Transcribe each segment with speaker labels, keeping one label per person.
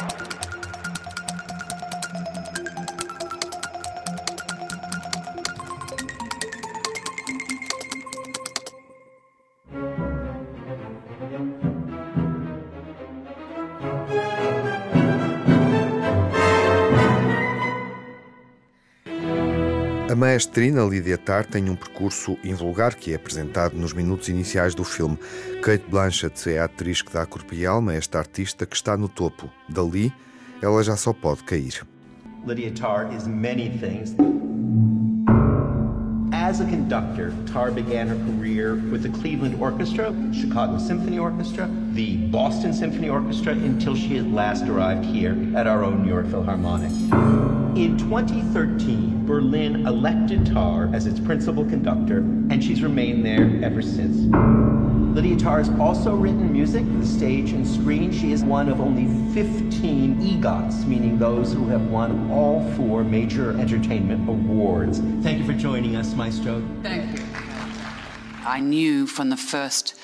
Speaker 1: A maestrina Lydia Tarr tem um percurso invulgar que é apresentado nos minutos iniciais do filme. Kate Blanchett é a atriz que dá corpo e alma a esta artista que está no topo. Dali, ela já só pode cair.
Speaker 2: Lydia Tarr is many things. As a conductor, Tar began her career with the Cleveland Orchestra, Chicago Symphony Orchestra, the Boston Symphony Orchestra, until she at last arrived here at our own New York Philharmonic. In 2013, Berlin elected Tar as its principal conductor, and she's remained there ever since. Lydia Tarr has also written music for the stage and screen. She is one of only 15 EGOTs, meaning those who have won all four major entertainment awards. Thank you for joining us, Maestro.
Speaker 3: Thank you. I knew from the first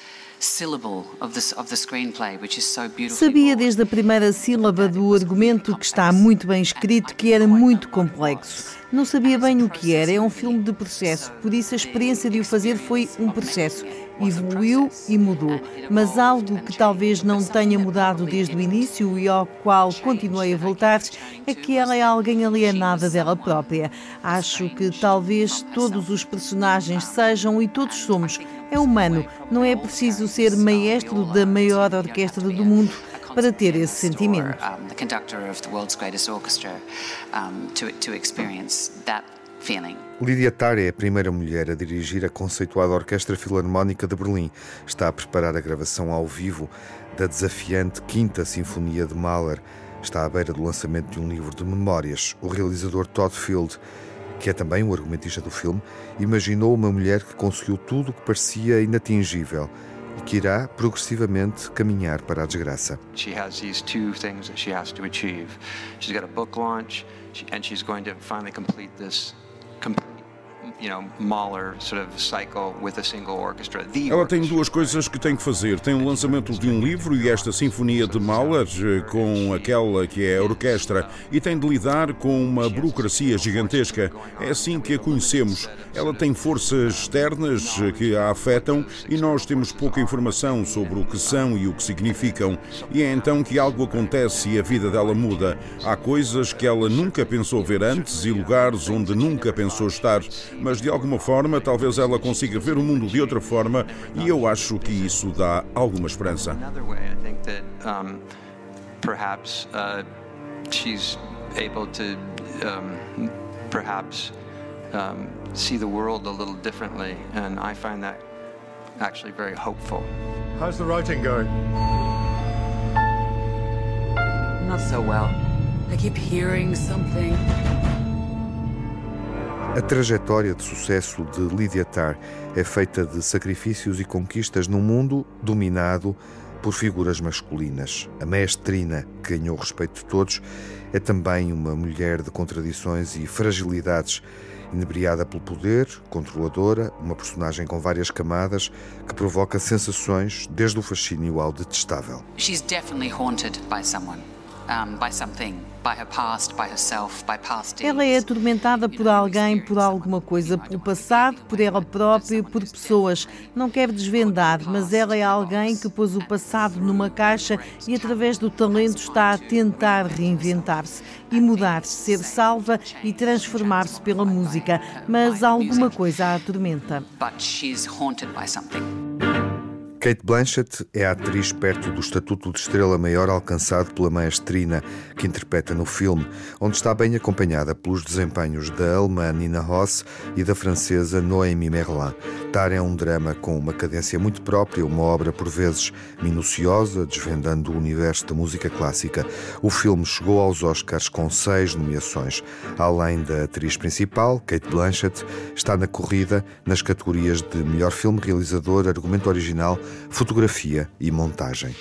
Speaker 4: Sabia desde a primeira sílaba do argumento que está muito bem escrito que era muito complexo. Não sabia bem o que era, é um filme de processo, por isso a experiência de o fazer foi um processo. Evoluiu e mudou, mas algo que talvez não tenha mudado desde o início e ao qual continuei a voltar é que ela é alguém alienada dela própria. Acho que talvez todos os personagens sejam e todos somos. É humano, não é preciso ser maestro da maior orquestra do mundo para ter esse sentimento.
Speaker 1: Lydia Tarr é a primeira mulher a dirigir a conceituada Orquestra Filarmónica de Berlim. Está a preparar a gravação ao vivo da desafiante Quinta Sinfonia de Mahler. Está à beira do lançamento de um livro de memórias. O realizador Todd Field que é também o argumentista do filme, imaginou uma mulher que conseguiu tudo o que parecia inatingível e que irá progressivamente caminhar para a desgraça. She has these two things that she has to achieve. She's got a book launch and she's going to finally complete this complete
Speaker 5: ela tem duas coisas que tem que fazer. Tem o lançamento de um livro e esta Sinfonia de Mahler eh, com aquela que é a orquestra e tem de lidar com uma burocracia gigantesca. É assim que a conhecemos. Ela tem forças externas eh, que a afetam e nós temos pouca informação sobre o que são e o que significam. E é então que algo acontece e a vida dela muda. Há coisas que ela nunca pensou ver antes e lugares onde nunca pensou estar mas de alguma forma talvez ela consiga ver o mundo de outra forma e eu acho que isso dá alguma esperança. Perhaps uh, she's able to um, perhaps um, see the world a little differently, and I find that actually very hopeful. How's the writing going?
Speaker 3: Not so well. I keep hearing something.
Speaker 1: A trajetória de sucesso de Lydia Tarr é feita de sacrifícios e conquistas num mundo dominado por figuras masculinas. A maestrina, que ganhou o respeito de todos, é também uma mulher de contradições e fragilidades, inebriada pelo poder, controladora, uma personagem com várias camadas que provoca sensações desde o fascínio ao detestável.
Speaker 3: She's definitely haunted by someone.
Speaker 4: Ela é atormentada por alguém, por alguma coisa, pelo passado, por ela própria, por pessoas. Não quer desvendar, mas ela é alguém que pôs o passado numa caixa e, através do talento, está a tentar reinventar-se e mudar-se, ser salva e transformar-se pela música. Mas alguma coisa a atormenta.
Speaker 1: Kate Blanchett é a atriz perto do estatuto de estrela maior alcançado pela maestrina que interpreta no filme, onde está bem acompanhada pelos desempenhos da alemã Nina Ross e da francesa Noémie Merlin. Tar é um drama com uma cadência muito própria, uma obra por vezes minuciosa, desvendando o universo da música clássica. O filme chegou aos Oscars com seis nomeações. Além da atriz principal, Kate Blanchett, está na corrida nas categorias de melhor filme realizador, argumento original, fotografia e montagem.